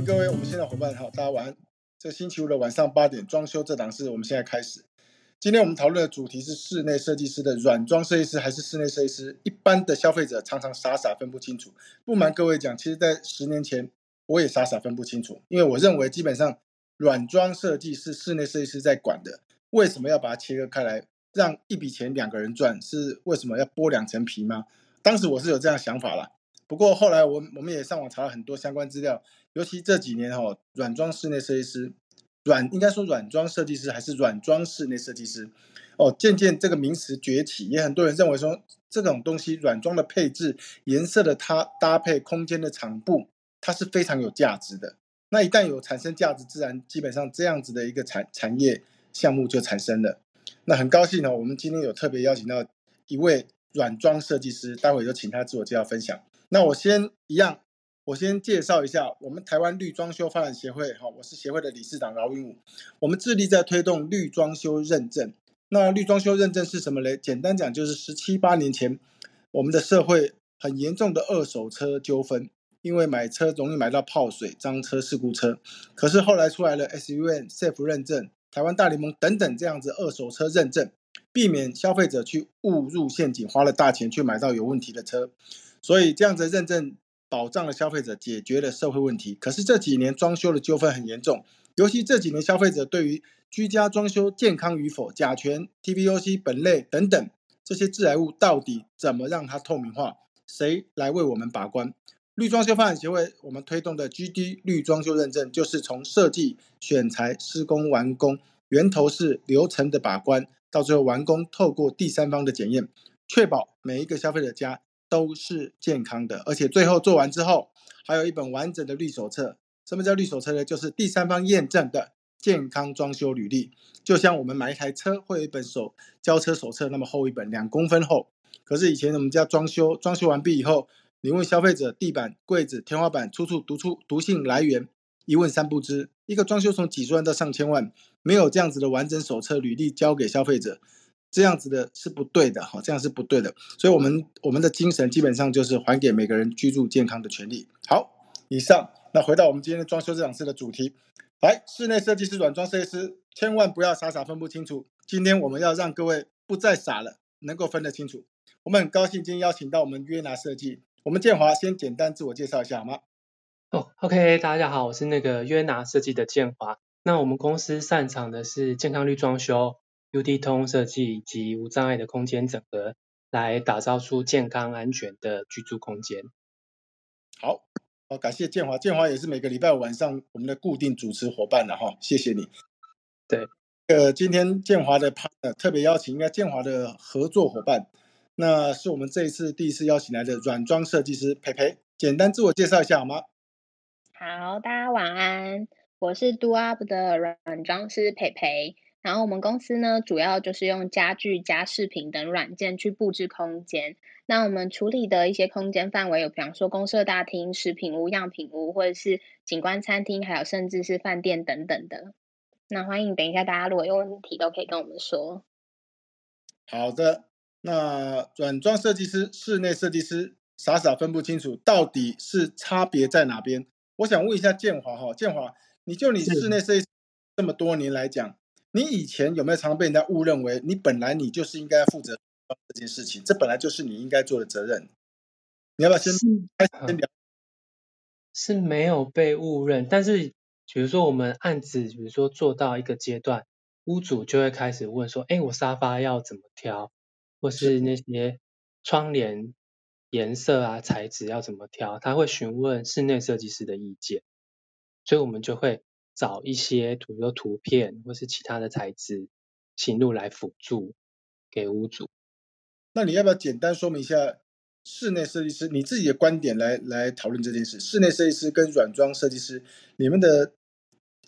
各位我们现在伙伴好，大家晚安。这星期五的晚上八点，装修这档事我们现在开始。今天我们讨论的主题是室内设计师的软装设计师还是室内设计师？一般的消费者常常傻傻分不清楚。不瞒各位讲，其实，在十年前我也傻傻分不清楚，因为我认为基本上软装设计是室内设计师在管的。为什么要把它切割开来，让一笔钱两个人赚？是为什么要剥两层皮吗？当时我是有这样想法啦。不过后来我我们也上网查了很多相关资料，尤其这几年哈，软装室内设计师，软应该说软装设计师还是软装室内设计师，哦，渐渐这个名词崛起，也很多人认为说这种东西软装的配置、颜色的它搭配、空间的场布，它是非常有价值的。那一旦有产生价值，自然基本上这样子的一个产产业项目就产生了。那很高兴呢，我们今天有特别邀请到一位软装设计师，待会就请他自我介绍分享。那我先一样，我先介绍一下我们台湾绿装修发展协会，哈，我是协会的理事长饶云武。我们致力在推动绿装修认证。那绿装修认证是什么嘞？简单讲就是十七八年前，我们的社会很严重的二手车纠纷，因为买车容易买到泡水、脏车、事故车。可是后来出来了 SUN、Safe 认证、台湾大联盟等等这样子二手车认证，避免消费者去误入陷阱，花了大钱去买到有问题的车。所以这样子认证保障了消费者，解决了社会问题。可是这几年装修的纠纷很严重，尤其这几年消费者对于居家装修健康与否、甲醛、TVOC 本类等等这些致癌物到底怎么让它透明化？谁来为我们把关？绿装修发展协会我们推动的 GD 绿装修认证，就是从设计、选材、施工、完工源头是流程的把关，到最后完工，透过第三方的检验，确保每一个消费者家。都是健康的，而且最后做完之后，还有一本完整的绿手册。什么叫绿手册呢？就是第三方验证的健康装修履历。就像我们买一台车，会有一本手交车手册，那么厚一本，两公分厚。可是以前我们家装修，装修完毕以后，你问消费者，地板、柜子、天花板处处读出毒性来源，一问三不知。一个装修从几十万到上千万，没有这样子的完整手册履历交给消费者。这样子的是不对的哈，这样是不对的，所以，我们我们的精神基本上就是还给每个人居住健康的权利。好，以上，那回到我们今天的装修这场事的主题，来，室内设计师、软装设计师，千万不要傻傻分不清楚。今天我们要让各位不再傻了，能够分得清楚。我们很高兴今天邀请到我们约拿设计，我们建华先简单自我介绍一下好吗？哦，OK，大家好，我是那个约拿设计的建华。那我们公司擅长的是健康绿装修。UD 通设计及无障碍的空间整合，来打造出健康安全的居住空间。好，好，感谢建华，建华也是每个礼拜五晚上我们的固定主持伙伴了哈，谢谢你。对，呃，今天建华的 partner 特别邀请，应该建华的合作伙伴，那是我们这一次第一次邀请来的软装设计师培培，简单自我介绍一下好吗？好，大家晚安，我是 Do Up 的软装师培培。然后我们公司呢，主要就是用家具、家饰品等软件去布置空间。那我们处理的一些空间范围有，比方说公社大厅、食品屋、样品屋，或者是景观餐厅，还有甚至是饭店等等的。那欢迎等一下大家如果有问题，都可以跟我们说。好的，那软装设计师、室内设计师傻傻分不清楚，到底是差别在哪边？我想问一下建华哈，建华，你就你室内设计这么多年来讲。你以前有没有常被人家误认为你本来你就是应该负责这件事情？这本来就是你应该做的责任。你要不要先开始先聊？是没有被误认，但是比如说我们案子，比如说做到一个阶段，屋主就会开始问说：“哎，我沙发要怎么挑？或是那些窗帘颜色啊、材质要怎么挑？”他会询问室内设计师的意见，所以我们就会。找一些，比如说图片或是其他的材质、行路来辅助给屋主。那你要不要简单说明一下室内设计师你自己的观点来来讨论这件事？室内设计师跟软装设计师，你们的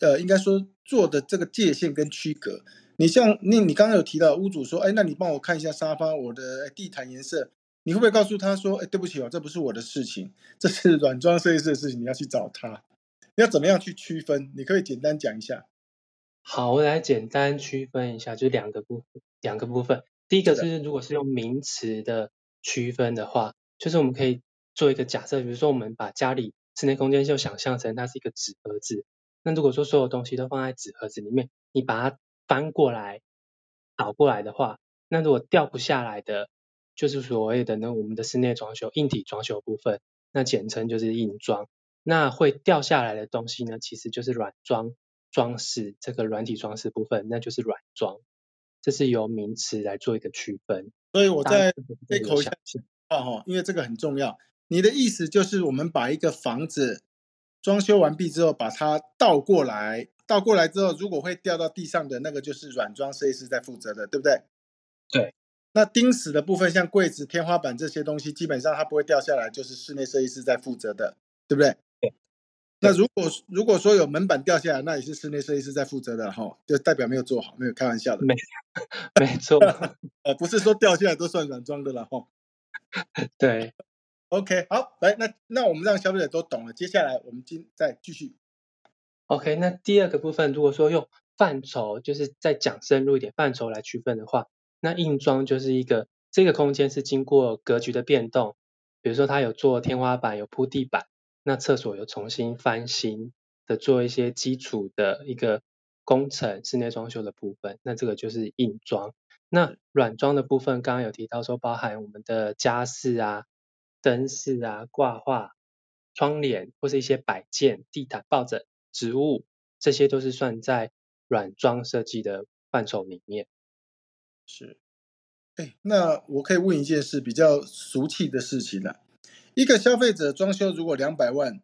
呃，应该说做的这个界限跟区隔。你像你你刚刚有提到屋主说，哎，那你帮我看一下沙发，我的地毯颜色，你会不会告诉他说，哎，对不起哦，这不是我的事情，这是软装设计师的事情，你要去找他。要怎么样去区分？你可以简单讲一下。好，我来简单区分一下，就两个部分。两个部分，第一个是如果是用名词的区分的话，就是我们可以做一个假设，比如说我们把家里室内空间就想象成它是一个纸盒子。那如果说所有东西都放在纸盒子里面，你把它翻过来、倒过来的话，那如果掉不下来的，就是所谓的呢我们的室内装修硬体装修部分，那简称就是硬装。那会掉下来的东西呢，其实就是软装装饰这个软体装饰部分，那就是软装。这是由名词来做一个区分。所以我在这口下话哈，因为这个很重要。你的意思就是我们把一个房子装修完毕之后，把它倒过来，倒过来之后，如果会掉到地上的那个，就是软装设计师在负责的，对不对？对。那钉死的部分，像柜子、天花板这些东西，基本上它不会掉下来，就是室内设计师在负责的，对不对？那如果如果说有门板掉下来，那也是室内设计师在负责的哈，就代表没有做好，没有开玩笑的。没没错，呃，不是说掉下来都算软装的了哈。对，OK，好，来，那那我们让消费者都懂了，接下来我们今再继续。OK，那第二个部分，如果说用范畴，就是再讲深入一点范畴来区分的话，那硬装就是一个这个空间是经过格局的变动，比如说它有做天花板，有铺地板。那厕所有重新翻新的做一些基础的一个工程，室内装修的部分，那这个就是硬装。那软装的部分，刚刚有提到说包含我们的家饰啊、灯饰啊、挂画、窗帘或是一些摆件、地毯、抱枕、植物，这些都是算在软装设计的范畴里面。是，哎，那我可以问一件事，比较俗气的事情了。一个消费者装修如果两百万，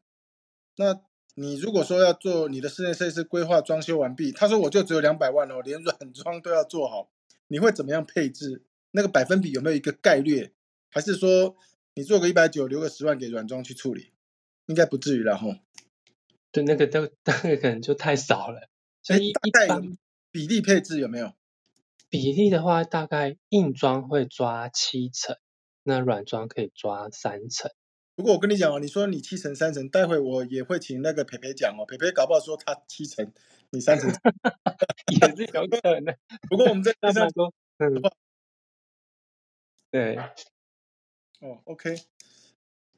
那你如果说要做你的室内设计师规划装修完毕，他说我就只有两百万哦，连软装都要做好，你会怎么样配置？那个百分比有没有一个概率？还是说你做个一百九，留个十万给软装去处理？应该不至于了哈。对，那个都那个可能就太少了。所以大概比例配置有没有？比例的话，大概硬装会抓七成，那软装可以抓三成。如果我跟你讲哦，你说你七成三成，待会我也会请那个培培讲哦。培培搞不好说他七成，你三成，也是有可能。不过我们在台上 说，嗯，对，哦，OK。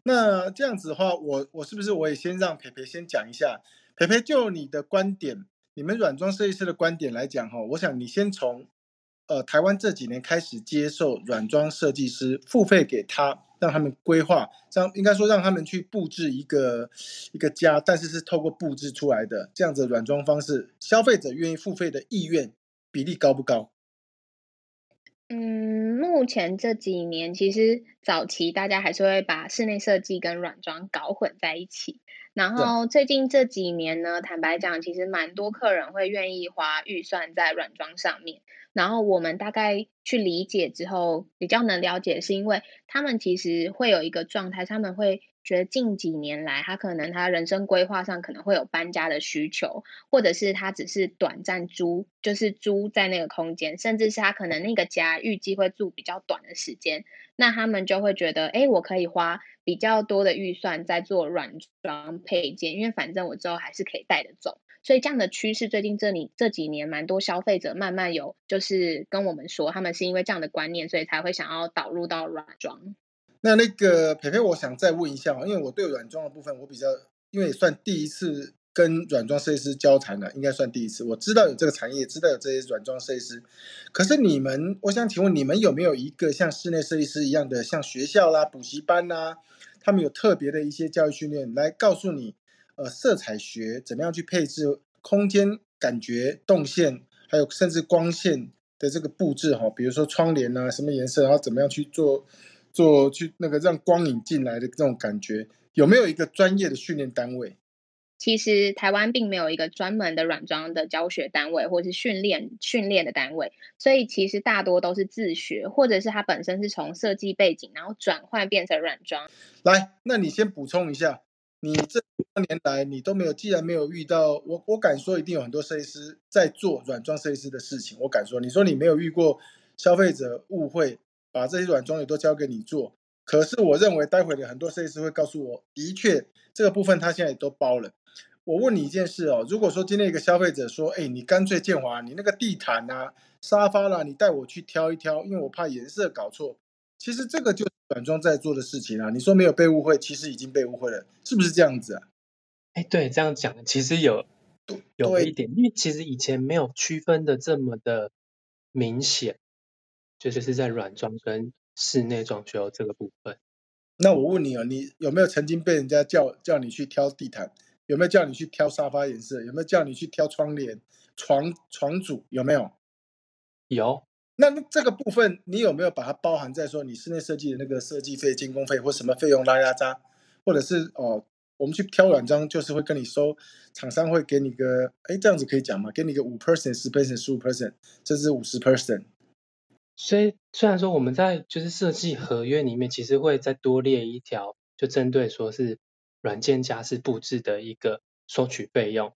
那这样子的话，我我是不是我也先让培培先讲一下？培培就你的观点，你们软装设计师的观点来讲哈，我想你先从呃台湾这几年开始接受软装设计师付费给他。让他们规划，让应该说让他们去布置一个一个家，但是是透过布置出来的这样子软装方式，消费者愿意付费的意愿比例高不高？嗯，目前这几年其实早期大家还是会把室内设计跟软装搞混在一起，然后最近这几年呢，坦白讲，其实蛮多客人会愿意花预算在软装上面。然后我们大概去理解之后，比较能了解，是因为他们其实会有一个状态，他们会觉得近几年来，他可能他人生规划上可能会有搬家的需求，或者是他只是短暂租，就是租在那个空间，甚至是他可能那个家预计会住比较短的时间，那他们就会觉得，哎，我可以花比较多的预算在做软装配件，因为反正我之后还是可以带着走。所以这样的趋势，最近这里这几年蛮多消费者慢慢有，就是跟我们说，他们是因为这样的观念，所以才会想要导入到软装。那那个培培，我想再问一下因为我对软装的部分，我比较因为也算第一次跟软装设计师交谈了，应该算第一次。我知道有这个产业，知道有这些软装设计师。可是你们，我想请问你们有没有一个像室内设计师一样的，像学校啦、补习班啦，他们有特别的一些教育训练，来告诉你？呃，色彩学怎么样去配置空间感觉动线，还有甚至光线的这个布置哈，比如说窗帘啊，什么颜色，然后怎么样去做做去那个让光影进来的这种感觉，有没有一个专业的训练单位？其实台湾并没有一个专门的软装的教学单位，或是训练训练的单位，所以其实大多都是自学，或者是他本身是从设计背景，然后转换变成软装。来，那你先补充一下。你这多年来，你都没有，既然没有遇到我，我敢说一定有很多设计师在做软装设计师的事情。我敢说，你说你没有遇过消费者误会，把这些软装也都交给你做。可是我认为，待会的很多设计师会告诉我，的确这个部分他现在都包了。我问你一件事哦，如果说今天一个消费者说，哎，你干脆建华，你那个地毯啊、沙发啦，你带我去挑一挑，因为我怕颜色搞错。其实这个就是软装在做的事情啊。你说没有被误会，其实已经被误会了，是不是这样子啊？哎，对，这样讲其实有有一点，因为其实以前没有区分的这么的明显，就是在软装跟室内装修这个部分。那我问你哦，你有没有曾经被人家叫叫你去挑地毯？有没有叫你去挑沙发颜色？有没有叫你去挑窗帘、床床组？有没有？有。那这个部分你有没有把它包含在说你室内设计的那个设计费、监工费或什么费用拉拉渣？或者是哦，我们去挑软装就是会跟你收，厂商会给你个，哎，这样子可以讲吗？给你个五 percent、十 percent、十五 percent，甚至五十 percent。所以虽然说我们在就是设计合约里面，其实会再多列一条，就针对说是软件家是布置的一个收取费用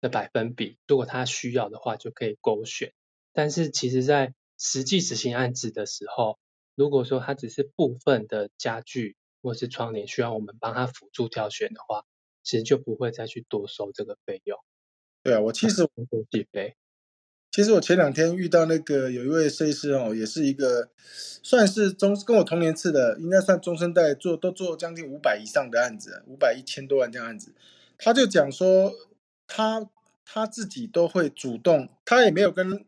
的百分比，如果他需要的话就可以勾选。但是其实在实际执行案子的时候，如果说他只是部分的家具或是窗帘需要我们帮他辅助挑选的话，其实就不会再去多收这个费用。对啊，我其实 收计费。其实我前两天遇到那个有一位设计师哦，也是一个算是中跟我同年次的，应该算中生代，做都做将近五百以上的案子，五百一千多万这样案子。他就讲说，他他自己都会主动，他也没有跟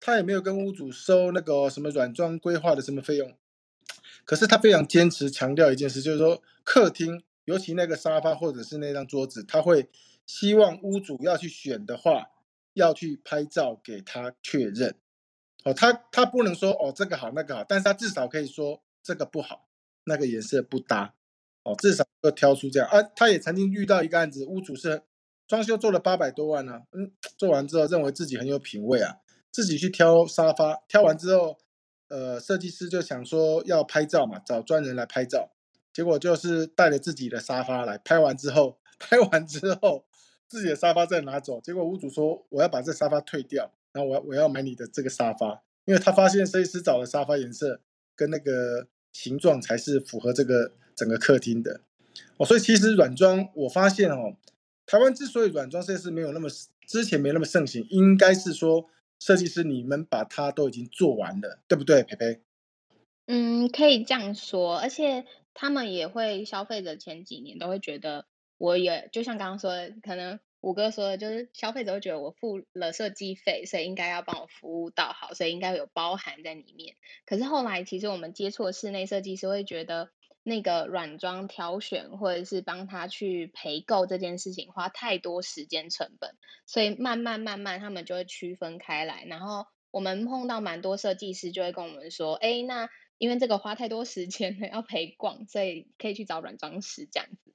他也没有跟屋主收那个什么软装规划的什么费用，可是他非常坚持强调一件事，就是说客厅，尤其那个沙发或者是那张桌子，他会希望屋主要去选的话。要去拍照给他确认，哦，他他不能说哦这个好那个好，但是他至少可以说这个不好，那个颜色不搭，哦，至少要挑出这样啊。他也曾经遇到一个案子，屋主是装修做了八百多万呢，嗯，做完之后认为自己很有品味啊，自己去挑沙发，挑完之后，呃，设计师就想说要拍照嘛，找专人来拍照，结果就是带着自己的沙发来拍完之后，拍完之后。自己的沙发再拿走，结果屋主说我要把这沙发退掉，然后我我要买你的这个沙发，因为他发现设计师找的沙发颜色跟那个形状才是符合这个整个客厅的哦，所以其实软装我发现哦，台湾之所以软装设计师没有那么之前没那么盛行，应该是说设计师你们把它都已经做完了，对不对，培培？嗯，可以这样说，而且他们也会消费者前几年都会觉得。我也就像刚刚说的，可能五哥说的，就是消费者会觉得我付了设计费，所以应该要帮我服务到好，所以应该有包含在里面。可是后来，其实我们接触室内设计师会觉得，那个软装挑选或者是帮他去陪购这件事情花太多时间成本，所以慢慢慢慢他们就会区分开来。然后我们碰到蛮多设计师就会跟我们说，哎，那因为这个花太多时间了，要陪逛，所以可以去找软装师这样子。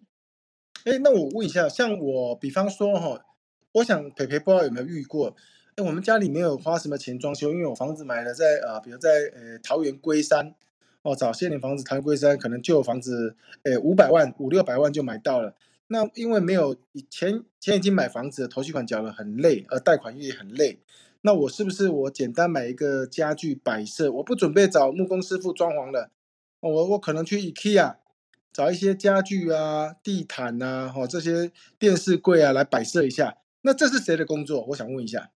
哎，那我问一下，像我，比方说哈，我想培培不知道有没有遇过？哎，我们家里没有花什么钱装修，因为我房子买了在啊，比如在呃桃园龟山，哦，早些年房子桃园龟山可能旧房子，哎五百万五六百万就买到了。那因为没有以前，前已经买房子，头期款缴了很累，而贷款也很累。那我是不是我简单买一个家具摆设，我不准备找木工师傅装潢了，我我可能去 IKEA。找一些家具啊、地毯呐、哈这些电视柜啊来摆设一下，那这是谁的工作？我想问一下。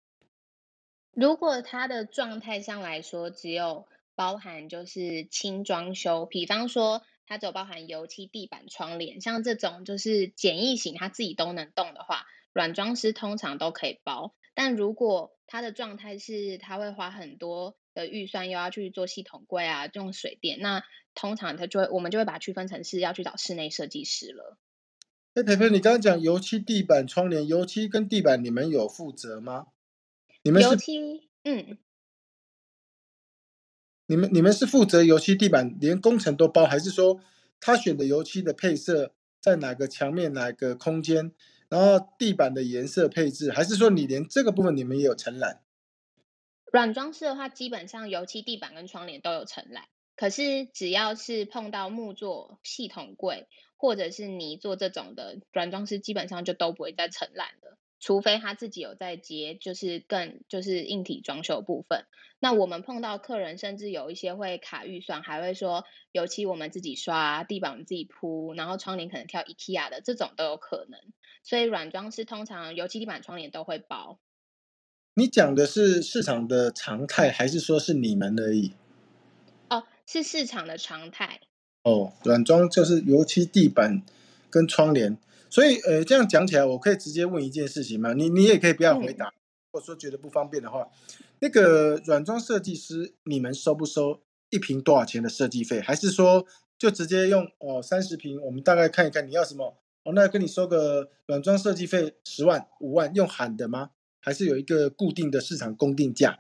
如果它的状态上来说，只有包含就是轻装修，比方说它只有包含油漆、地板、窗帘，像这种就是简易型，它自己都能动的话，软装师通常都可以包。但如果它的状态是它会花很多的预算，又要去做系统柜啊，用水电，那。通常他就会，我们就会把它区分成是要去找室内设计师了。哎，培培，你刚刚讲油漆、地板、窗帘，油漆跟地板你们有负责吗？你们油漆，嗯，你们你们是负责油漆、地板，连工程都包，还是说他选的油漆的配色在哪个墙面、哪个空间，然后地板的颜色配置，还是说你连这个部分你们也有承揽？软装饰的话，基本上油漆、地板跟窗帘都有承揽。可是只要是碰到木作、系统柜或者是泥做这种的软装师，基本上就都不会再承揽了，除非他自己有在接，就是更就是硬体装修部分。那我们碰到客人，甚至有一些会卡预算，还会说油漆我们自己刷，地板我们自己铺，然后窗帘可能挑 IKEA 的，这种都有可能。所以软装师通常油漆、地板、窗帘都会包。你讲的是市场的常态，还是说是你们而已？哦是市场的常态。哦，软装就是油漆、地板跟窗帘。所以，呃，这样讲起来，我可以直接问一件事情吗？你你也可以不要回答，或者说觉得不方便的话，那个软装设计师，你们收不收一瓶多少钱的设计费？还是说就直接用哦三十瓶，我们大概看一看你要什么，哦，那跟你收个软装设计费十万、五万，用喊的吗？还是有一个固定的市场公定价？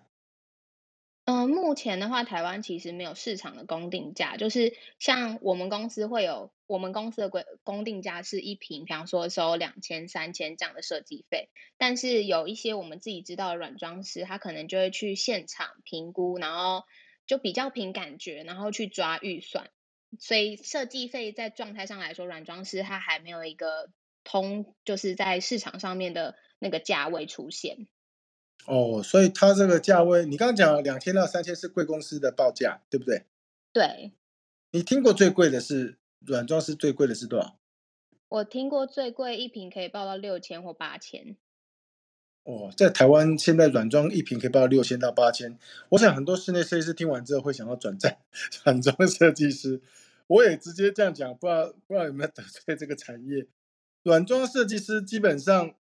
嗯，目前的话，台湾其实没有市场的公定价，就是像我们公司会有，我们公司的规公定价是一瓶，比方说收两千、三千这样的设计费。但是有一些我们自己知道的软装师，他可能就会去现场评估，然后就比较凭感觉，然后去抓预算。所以设计费在状态上来说，软装师他还没有一个通，就是在市场上面的那个价位出现。哦，所以它这个价位，你刚刚讲两千到三千是贵公司的报价，对不对？对。你听过最贵的是软装是最贵的是多少？我听过最贵一瓶可以报到六千或八千。哦，在台湾现在软装一瓶可以报到六千到八千，我想很多室内设计师听完之后会想要转战 软装设计师。我也直接这样讲，不知道不知道有没有得罪这个产业。软装设计师基本上。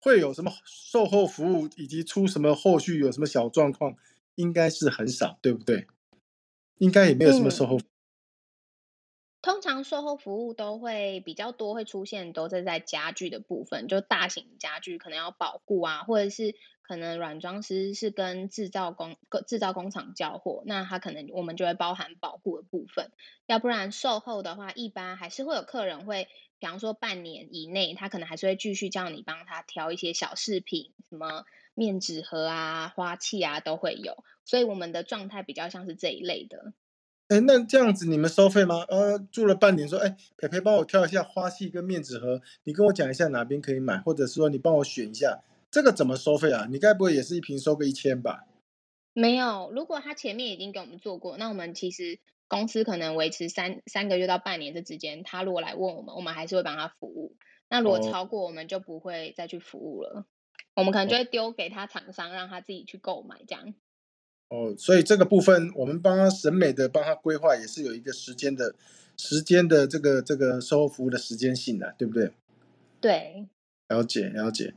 会有什么售后服务，以及出什么后续有什么小状况，应该是很少，对不对？应该也没有什么售后。通常售后服务都会比较多，会出现都是在家具的部分，就大型家具可能要保护啊，或者是可能软装师是跟制造工制造工厂交货，那他可能我们就会包含保护的部分，要不然售后的话，一般还是会有客人会。比方说半年以内，他可能还是会继续叫你帮他挑一些小饰品，什么面纸盒啊、花器啊都会有，所以我们的状态比较像是这一类的。哎，那这样子你们收费吗？呃，住了半年，说，哎，培培帮我挑一下花器跟面纸盒，你跟我讲一下哪边可以买，或者是说你帮我选一下，这个怎么收费啊？你该不会也是一瓶收个一千吧？没有，如果他前面已经给我们做过，那我们其实。公司可能维持三三个月到半年这之间，他如果来问我们，我们还是会帮他服务。那如果超过，我们就不会再去服务了。我们可能就会丢给他厂商，让他自己去购买这样。哦，所以这个部分我们帮他审美的帮他规划，也是有一个时间的时间的这个这个售后服务的时间性的，对不对？对，了解了解。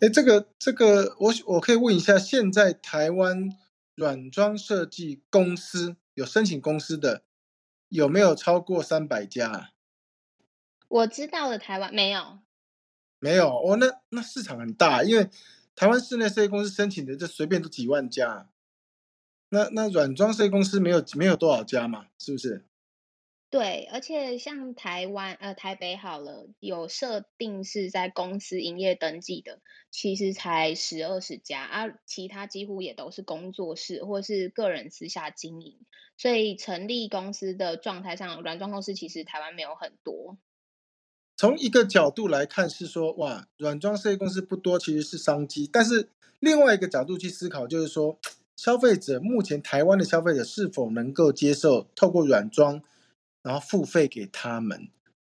哎，这个这个，我我可以问一下，现在台湾软装设计公司？有申请公司的有没有超过三百家？我知道的台湾没有，没有哦。那那市场很大，因为台湾室内设计公司申请的就随便都几万家。那那软装设计公司没有没有多少家嘛？是不是？对，而且像台湾呃台北好了，有设定是在公司营业登记的，其实才十二十家，而其他几乎也都是工作室或是个人私下经营，所以成立公司的状态上，软装公司其实台湾没有很多。从一个角度来看是说，哇，软装设计公司不多，其实是商机。但是另外一个角度去思考，就是说，消费者目前台湾的消费者是否能够接受透过软装？然后付费给他们，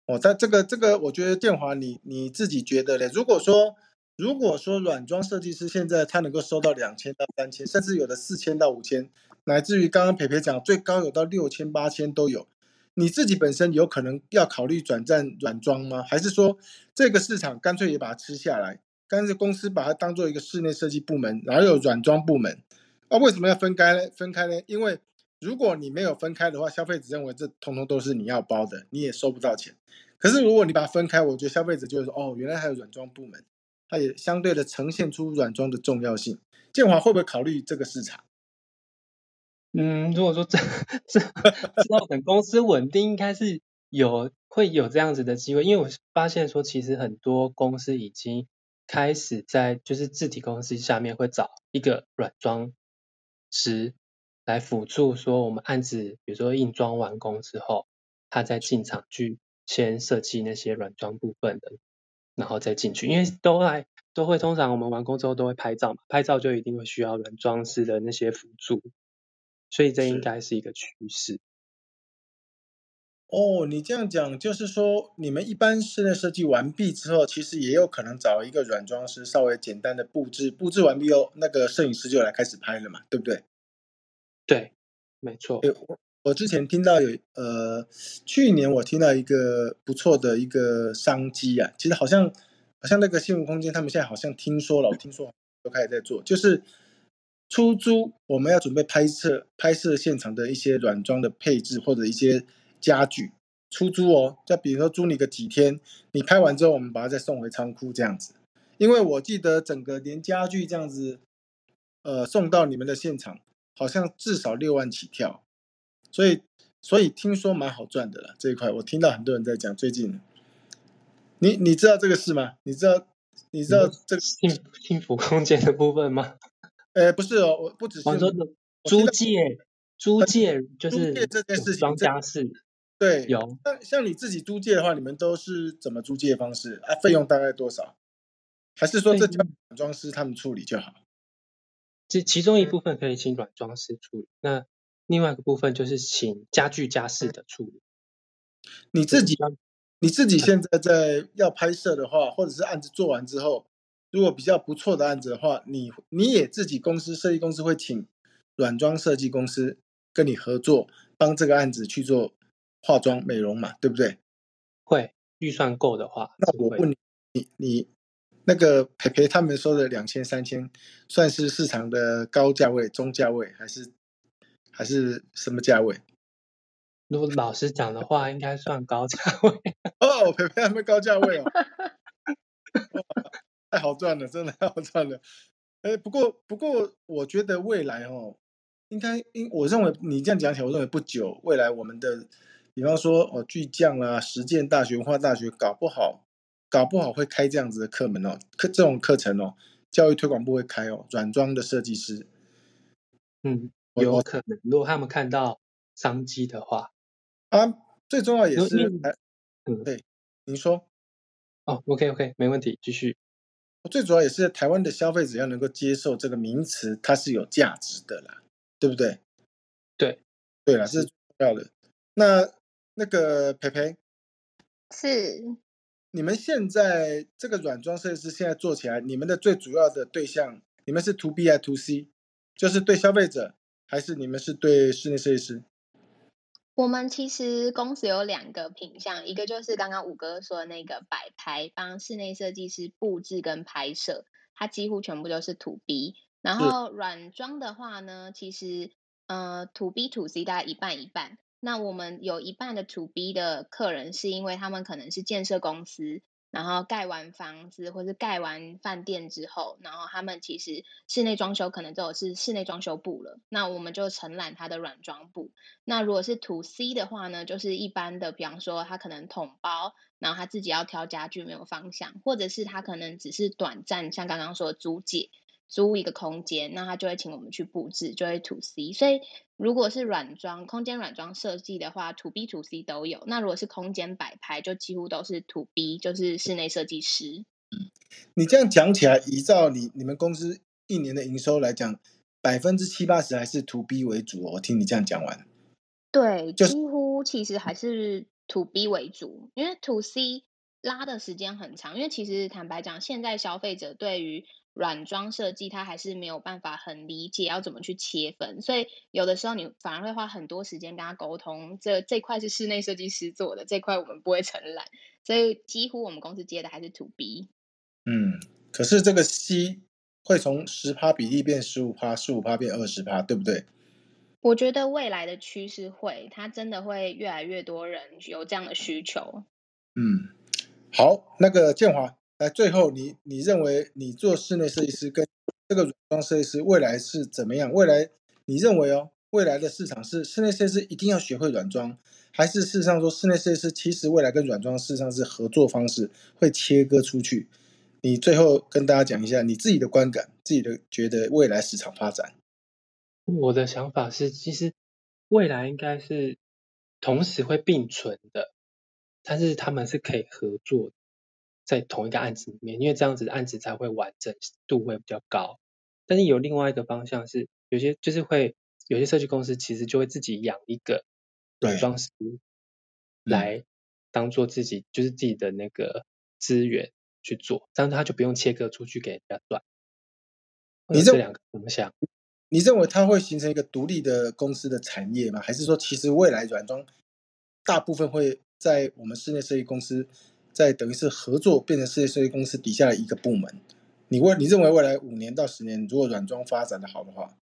哦，在这个这个，我觉得建华，你你自己觉得嘞？如果说如果说软装设计师现在他能够收到两千到三千，甚至有的四千到五千，乃至于刚刚培培讲最高有到六千八千都有，你自己本身有可能要考虑转战软装吗？还是说这个市场干脆也把它吃下来，干脆公司把它当做一个室内设计部门，然后有软装部门？啊，为什么要分开呢？分开呢？因为如果你没有分开的话，消费者认为这通通都是你要包的，你也收不到钱。可是如果你把它分开，我觉得消费者就会说：“哦，原来还有软装部门，它也相对的呈现出软装的重要性。”建华会不会考虑这个市场？嗯，如果说这这之后等公司稳定，应该是有会有这样子的机会。因为我发现说，其实很多公司已经开始在就是字体公司下面会找一个软装师。来辅助说，我们案子比如说硬装完工之后，他再进场去先设计那些软装部分的，然后再进去，因为都来都会通常我们完工之后都会拍照嘛，拍照就一定会需要软装师的那些辅助，所以这应该是一个趋势。哦，你这样讲就是说，你们一般室内设计完毕之后，其实也有可能找一个软装师稍微简单的布置，布置完毕后，那个摄影师就来开始拍了嘛，对不对？对，没错。我我之前听到有呃，去年我听到一个不错的一个商机啊，其实好像好像那个新闻空间他们现在好像听说了，我听说都开始在做，就是出租我们要准备拍摄拍摄现场的一些软装的配置或者一些家具出租哦，就比如说租你个几天，你拍完之后我们把它再送回仓库这样子，因为我记得整个连家具这样子，呃，送到你们的现场好像至少六万起跳。所以，所以听说蛮好赚的了这一块，我听到很多人在讲。最近，你你知道这个事吗？你知道你知道这个幸幸福空间的部分吗？呃，不是哦，我不只是我说的租借，租借就是这件事情，装家事。对，有。像像你自己租借的话，你们都是怎么租借方式啊？费用大概多少？还是说这叫软装师他们处理就好？其其中一部分可以请软装师处理。那另外一个部分就是请家具家饰的处理。你自己，你自己现在在要拍摄的话，或者是案子做完之后，如果比较不错的案子的话，你你也自己公司设计公司会请软装设计公司跟你合作，帮这个案子去做化妆美容嘛，对不对？会，预算够的话。那我问你，你你那个培培他们说的两千三千，算是市场的高价位、中价位还是？还是什么价位？如果老实讲的话，应该算高价位。哦，培培他们高价位哦，太好赚了，真的太好赚了。哎，不过不过，我觉得未来哦，应该应我认为你这样讲起来，我认为不久未来我们的，比方说哦，巨匠啊，实践大学、文化大学，搞不好搞不好会开这样子的课门哦，课这种课程哦，教育推广部会开哦，软装的设计师，嗯。有可能，如果他们看到商机的话，啊，最重要也是，嗯，对，您说，哦，OK OK，没问题，继续。最主要也是台湾的消费者要能够接受这个名词，它是有价值的啦，对不对？对，对了，是重要的。那那个培培，是，你们现在这个软装设计师现在做起来，你们的最主要的对象，你们是 To B 还是 To C？就是对消费者。还是你们是对室内设计师？我们其实公司有两个品项，一个就是刚刚五哥说的那个摆拍，帮室内设计师布置跟拍摄，它几乎全部都是 To B。然后软装的话呢，其实呃 To B To C 大概一半一半。那我们有一半的 To B 的客人，是因为他们可能是建设公司。然后盖完房子或是盖完饭店之后，然后他们其实室内装修可能就有是室内装修部了。那我们就承揽他的软装部。那如果是 To C 的话呢，就是一般的，比方说他可能统包，然后他自己要挑家具没有方向，或者是他可能只是短暂，像刚刚说租借。租一个空间，那他就会请我们去布置，就会 to C。所以如果是软装空间软装设计的话，to B to C 都有。那如果是空间摆拍，就几乎都是 to B，就是室内设计师。嗯，你这样讲起来，依照你你们公司一年的营收来讲，百分之七八十还是 to B 为主。我听你这样讲完，对，几乎其实还是 to B 为主，因为 to C 拉的时间很长。因为其实坦白讲，现在消费者对于软装设计，他还是没有办法很理解要怎么去切分，所以有的时候你反而会花很多时间跟他沟通。这这块是室内设计师做的，这块我们不会承揽，所以几乎我们公司接的还是 To B。嗯，可是这个 C 会从十趴比例变十五趴，十五趴变二十趴，对不对？我觉得未来的趋势会，它真的会越来越多人有这样的需求。嗯，好，那个建华。来，最后你你认为你做室内设计师跟这个软装设计师未来是怎么样？未来你认为哦，未来的市场是室内设计师一定要学会软装，还是事实上说室内设计师其实未来跟软装事实上是合作方式会切割出去？你最后跟大家讲一下你自己的观感，自己的觉得未来市场发展。我的想法是，其实未来应该是同时会并存的，但是他们是可以合作的。在同一个案子里面，因为这样子案子才会完整度会比较高。但是有另外一个方向是，有些就是会有些设计公司其实就会自己养一个软装师来当做自己就是自己的那个资源去做，这样他就不用切割出去给人家赚。你这两个怎么想？你认为它会形成一个独立的公司的产业吗？还是说，其实未来软装大部分会在我们室内设计公司，在等于是合作变成室内设计公司底下的一个部门？你问，你认为未来五年到十年，如果软装发展的好的话，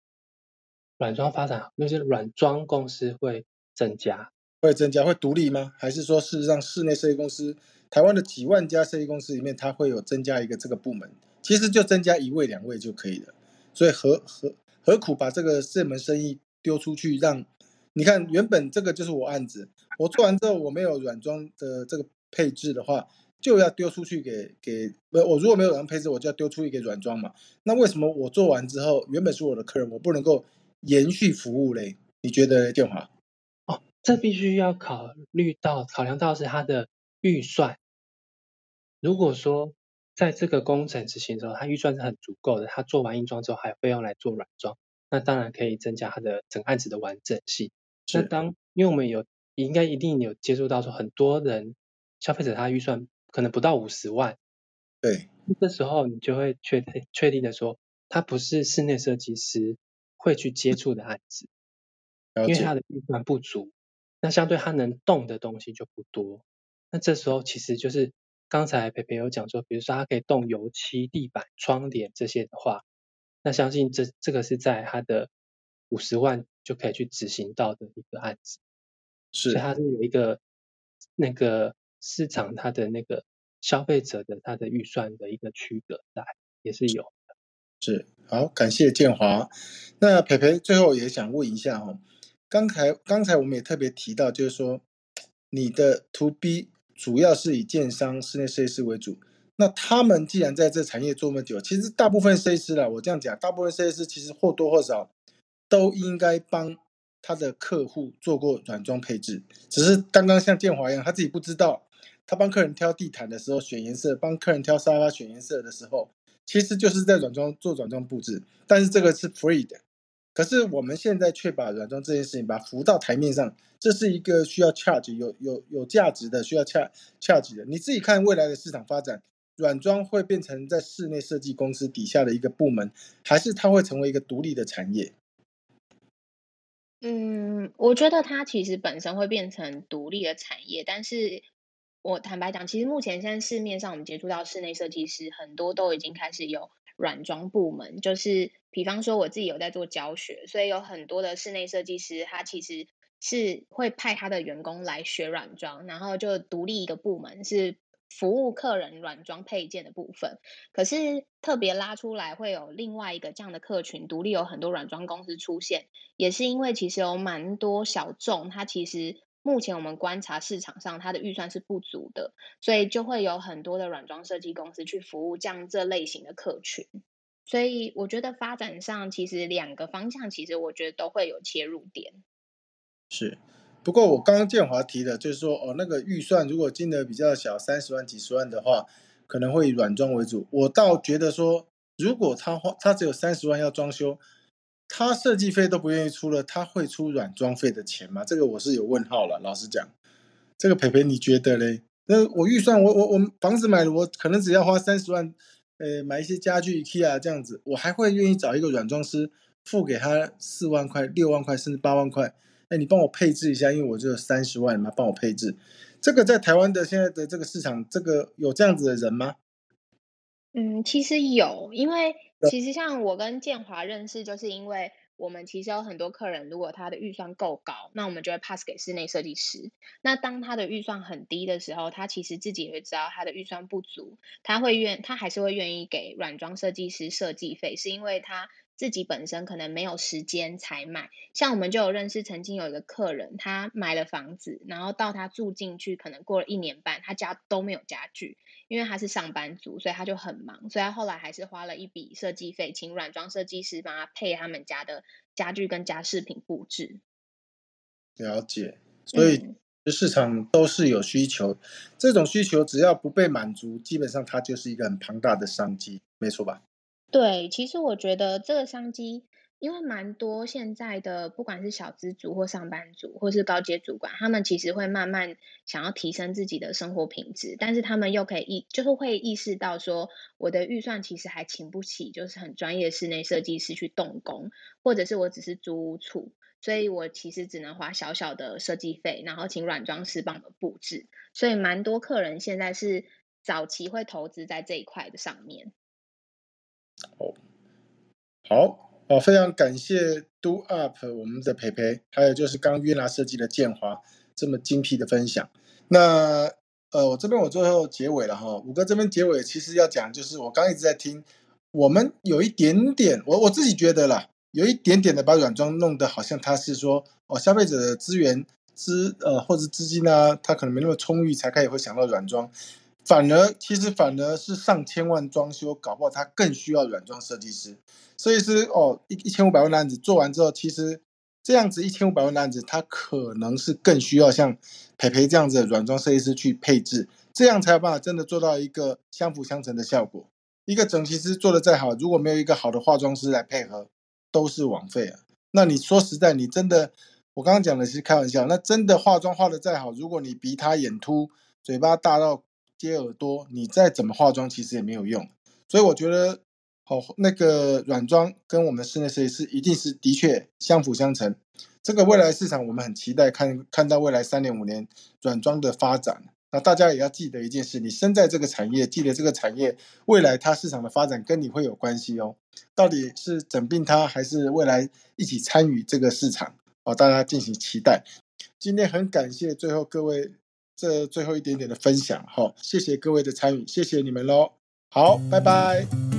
软装发展好，就是软装公司会增加，会增加，会独立吗？还是说，事实上室内设计公司，台湾的几万家设计公司里面，它会有增加一个这个部门？其实就增加一位两位就可以了。所以何何何苦把这个这门生意丢出去？让你看，原本这个就是我案子，我做完之后我没有软装的这个配置的话。就要丢出去给给不，我如果没有人配置，我就要丢出去给软装嘛。那为什么我做完之后，原本是我的客人，我不能够延续服务嘞？你觉得建华？哦，这必须要考虑到考量到是他的预算。如果说在这个工程执行的时候，他预算是很足够的，他做完硬装之后还有费用来做软装，那当然可以增加他的整案子的完整性。那当因为我们有应该一定有接触到说很多人消费者他预算。可能不到五十万，对，这时候你就会确定确定的说，他不是室内设计师会去接触的案子，因为他的预算不足，那相对他能动的东西就不多。那这时候其实就是刚才培培有讲说，比如说他可以动油漆、地板、窗帘这些的话，那相信这这个是在他的五十万就可以去执行到的一个案子，是，所以它是有一个那个。市场它的那个消费者的他的预算的一个区隔在也是有的，是好，感谢建华。那培培最后也想问一下哈，刚才刚才我们也特别提到，就是说你的 To B 主要是以建商、室内设计师为主，那他们既然在这产业做那么久，其实大部分设计师啦，我这样讲，大部分设计师其实或多或少都应该帮。他的客户做过软装配置，只是刚刚像建华一样，他自己不知道。他帮客人挑地毯的时候选颜色，帮客人挑沙发选颜色的时候，其实就是在软装做软装布置。但是这个是 free 的，可是我们现在却把软装这件事情把它浮到台面上，这是一个需要 charge 有有有价值的，需要 charge charge 的。你自己看未来的市场发展，软装会变成在室内设计公司底下的一个部门，还是它会成为一个独立的产业？嗯，我觉得它其实本身会变成独立的产业，但是我坦白讲，其实目前现在市面上我们接触到室内设计师很多都已经开始有软装部门，就是比方说我自己有在做教学，所以有很多的室内设计师他其实是会派他的员工来学软装，然后就独立一个部门是。服务客人软装配件的部分，可是特别拉出来会有另外一个这样的客群，独立有很多软装公司出现，也是因为其实有蛮多小众，它其实目前我们观察市场上它的预算是不足的，所以就会有很多的软装设计公司去服务这样这类型的客群，所以我觉得发展上其实两个方向，其实我觉得都会有切入点，是。不过我刚刚建华提的，就是说哦，那个预算如果金额比较小，三十万、几十万的话，可能会以软装为主。我倒觉得说，如果他花他只有三十万要装修，他设计费都不愿意出了，他会出软装费的钱吗？这个我是有问号了。老实讲，这个培培你觉得嘞？那我预算我我我房子买了，我可能只要花三十万，呃，买一些家具 IKEA 这样子，我还会愿意找一个软装师付给他四万块、六万块，甚至八万块。哎，你帮我配置一下，因为我只有三十万嘛，帮我配置。这个在台湾的现在的这个市场，这个有这样子的人吗？嗯，其实有，因为其实像我跟建华认识，就是因为我们其实有很多客人，如果他的预算够高，那我们就会 pass 给室内设计师。那当他的预算很低的时候，他其实自己也会知道他的预算不足，他会愿他还是会愿意给软装设计师设计费，是因为他。自己本身可能没有时间才买，像我们就有认识，曾经有一个客人，他买了房子，然后到他住进去，可能过了一年半，他家都没有家具，因为他是上班族，所以他就很忙，所以他后来还是花了一笔设计费，请软装设计师帮他配他们家的家具跟家饰品布置。了解，所以市场都是有需求，这种需求只要不被满足，基本上它就是一个很庞大的商机，没错吧？对，其实我觉得这个商机因为蛮多现在的不管是小资族或上班族，或是高阶主管，他们其实会慢慢想要提升自己的生活品质，但是他们又可以意就是会意识到说，我的预算其实还请不起，就是很专业室内设计师去动工，或者是我只是租屋处，所以我其实只能花小小的设计费，然后请软装师帮我布置，所以蛮多客人现在是早期会投资在这一块的上面。好。好，非常感谢 Do Up 我们的培培，还有就是刚约拿设计的建华这么精辟的分享。那呃，我这边我最后结尾了哈，五哥这边结尾其实要讲，就是我刚一直在听，我们有一点点，我我自己觉得啦，有一点点的把软装弄得好像他是说哦，消费者的资源资呃或者资金呢，他可能没那么充裕，才开始会想到软装。反而，其实反而是上千万装修，搞不好他更需要软装设计师。设计师哦，一一千五百万的案子做完之后，其实这样子一千五百万的案子，他可能是更需要像培培这样子的软装设计师去配置，这样才有办法真的做到一个相辅相成的效果。一个整齐师做的再好，如果没有一个好的化妆师来配合，都是枉费啊。那你说实在，你真的，我刚刚讲的是开玩笑，那真的化妆化的再好，如果你鼻塌眼凸，嘴巴大到。接耳朵，你再怎么化妆，其实也没有用。所以我觉得，好那个软装跟我们室内设计师一定是的确相辅相成。这个未来市场，我们很期待看看到未来三年五年软装的发展。那大家也要记得一件事：你身在这个产业，记得这个产业未来它市场的发展跟你会有关系哦。到底是整并它，还是未来一起参与这个市场？哦，大家进行期待。今天很感谢最后各位。这最后一点点的分享，哈，谢谢各位的参与，谢谢你们喽，好，拜拜。